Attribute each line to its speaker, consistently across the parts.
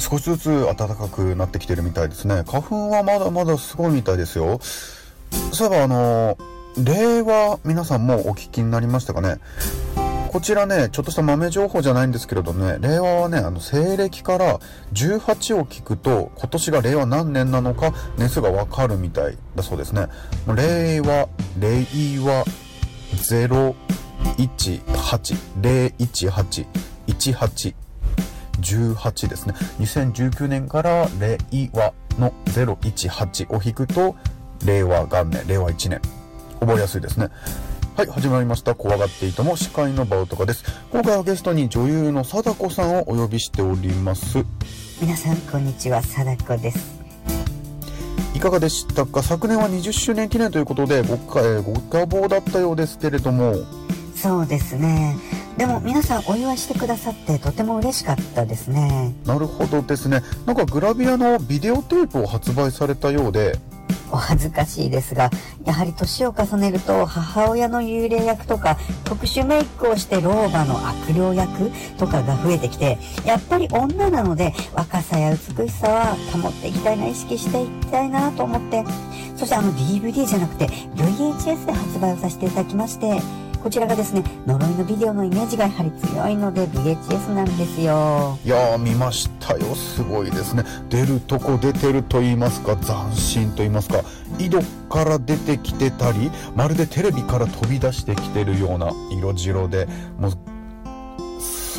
Speaker 1: 少しずつ暖かくなってきてるみたいですね。花粉はまだまだすごいみたいですよ。そういえばあの、令和皆さんもお聞きになりましたかねこちらね、ちょっとした豆情報じゃないんですけれどね、令和はね、あの、西暦から18を聞くと、今年が令和何年なのか、年数がわかるみたいだそうですね。令和、令和、018、018、18、18ですね。2019年から令和の018を引くと、令和元年、令和1年。覚えやすいですね。はい、始まりました。怖がっていても司会のバウトカです。今回はゲストに女優の貞子さんをお呼びしております。
Speaker 2: 皆さんこんにちは貞子です
Speaker 1: いかがでしたか？昨年は20周年記念ということでごか、えーご多忙だったようですけれども、
Speaker 2: そうですねでも皆さんお祝いしてくださってとても嬉しかったですね。
Speaker 1: なるほどですね。なんかグラビアのビデオテープを発売されたようで、
Speaker 2: お恥ずかしいですがやはり年を重ねると母親の幽霊役とか特殊メイクをして老婆の悪霊役とかが増えてきてやっぱり女なので若さや美しさは保っていきたいな意識していきたいなと思って。そしてあの DVD じゃなくて VHS で発売をさせていただきましてこちらがですね呪いのビデオのイメージがやはり強いので VHS なんですよ
Speaker 1: いやー見ましたよ。すごいですね。出るとこ出てると言いますか、斬新と言いますか、井戸から出てきてたり、まるでテレビから飛び出してきてるような色白で、もう、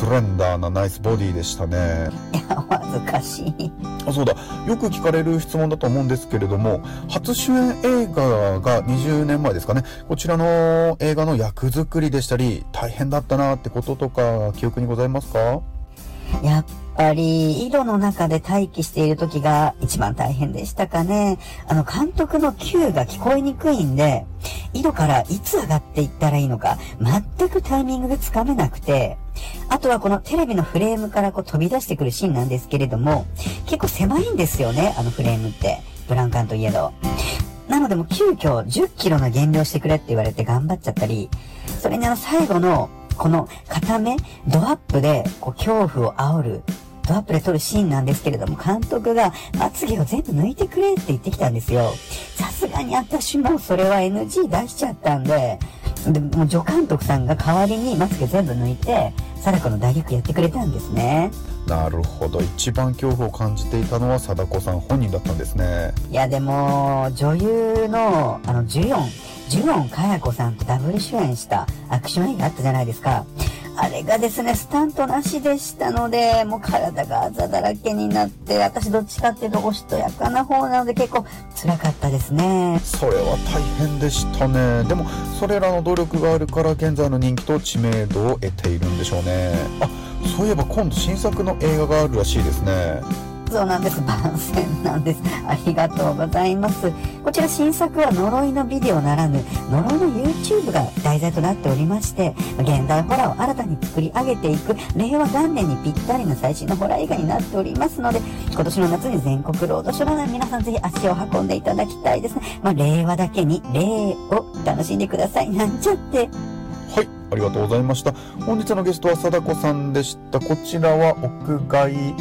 Speaker 1: スレンダーなナイスボディでしたね。
Speaker 2: いやお恥ずかしい
Speaker 1: あそうだよく聞かれる質問だと思うんですけれども初主演映画が20年前ですかねこちらの映画の役作りでしたり大変だったなってこととか記憶にございますか？
Speaker 2: やっぱり、井戸の中で待機している時が一番大変でしたかね。あの、監督の Q が聞こえにくいんで、井戸からいつ上がっていったらいいのか、全くタイミングがつかめなくて、あとはこのテレビのフレームからこう飛び出してくるシーンなんですけれども、結構狭いんですよね、あのフレームって。ブラウン管といえど。なのでもう急遽10キロの減量してくれって言われて頑張っちゃったり、それにあの最後のこの片目、ドアップでこう恐怖を煽る、ドアップで撮るシーンなんですけれども、監督がまつげを全部抜いてくれって言ってきたんですよ。さすがに私もそれは NG 出しちゃったんで、でもう助監督さんが代わりにまつげ全部抜いて、貞子の大逆やってくれたんですね。
Speaker 1: なるほど一番恐怖を感じていたのは貞子さん本人だったんですね
Speaker 2: いやでも、女優の、あの、ジュヨン、ジュヨンかや子さんとダブル主演したアクション映画あったじゃないですか。あれがですね、スタントなしでしたので、もう体があざだらけになって、私どっちかっていうとおしとやかな方なので結構辛かったですね。
Speaker 1: それは大変でしたね。でもそれらの努力があるから現在の人気と知名度を得ているんでしょうね。あそういえば今度新作の映画があるらしいですね。
Speaker 2: そうなんです。番宣なんです。ありがとうございます。こちら新作は呪いのビデオならぬ、呪いの YouTube が題材となっておりまして、現代ホラーを新たに作り上げていく、令和元年にぴったりな最新のホラー映画になっておりますので、今年の夏に全国ロードショーなの皆さんぜひ足を運んでいただきたいですね。まあ、令和だけに、霊を楽しんでください。なんちゃって。
Speaker 1: はいありがとうございました本日のゲストは貞子さんでしたこちらは屋外、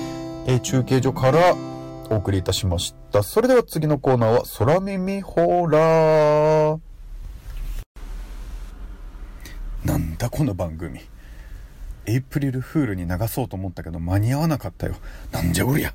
Speaker 1: えー中継所からお送りいたしました。それでは次のコーナーは空耳ホラー。なんだこの番組。エイプリルフールに流そうと思ったけど間に合わなかったよ。なんじゃおりゃ。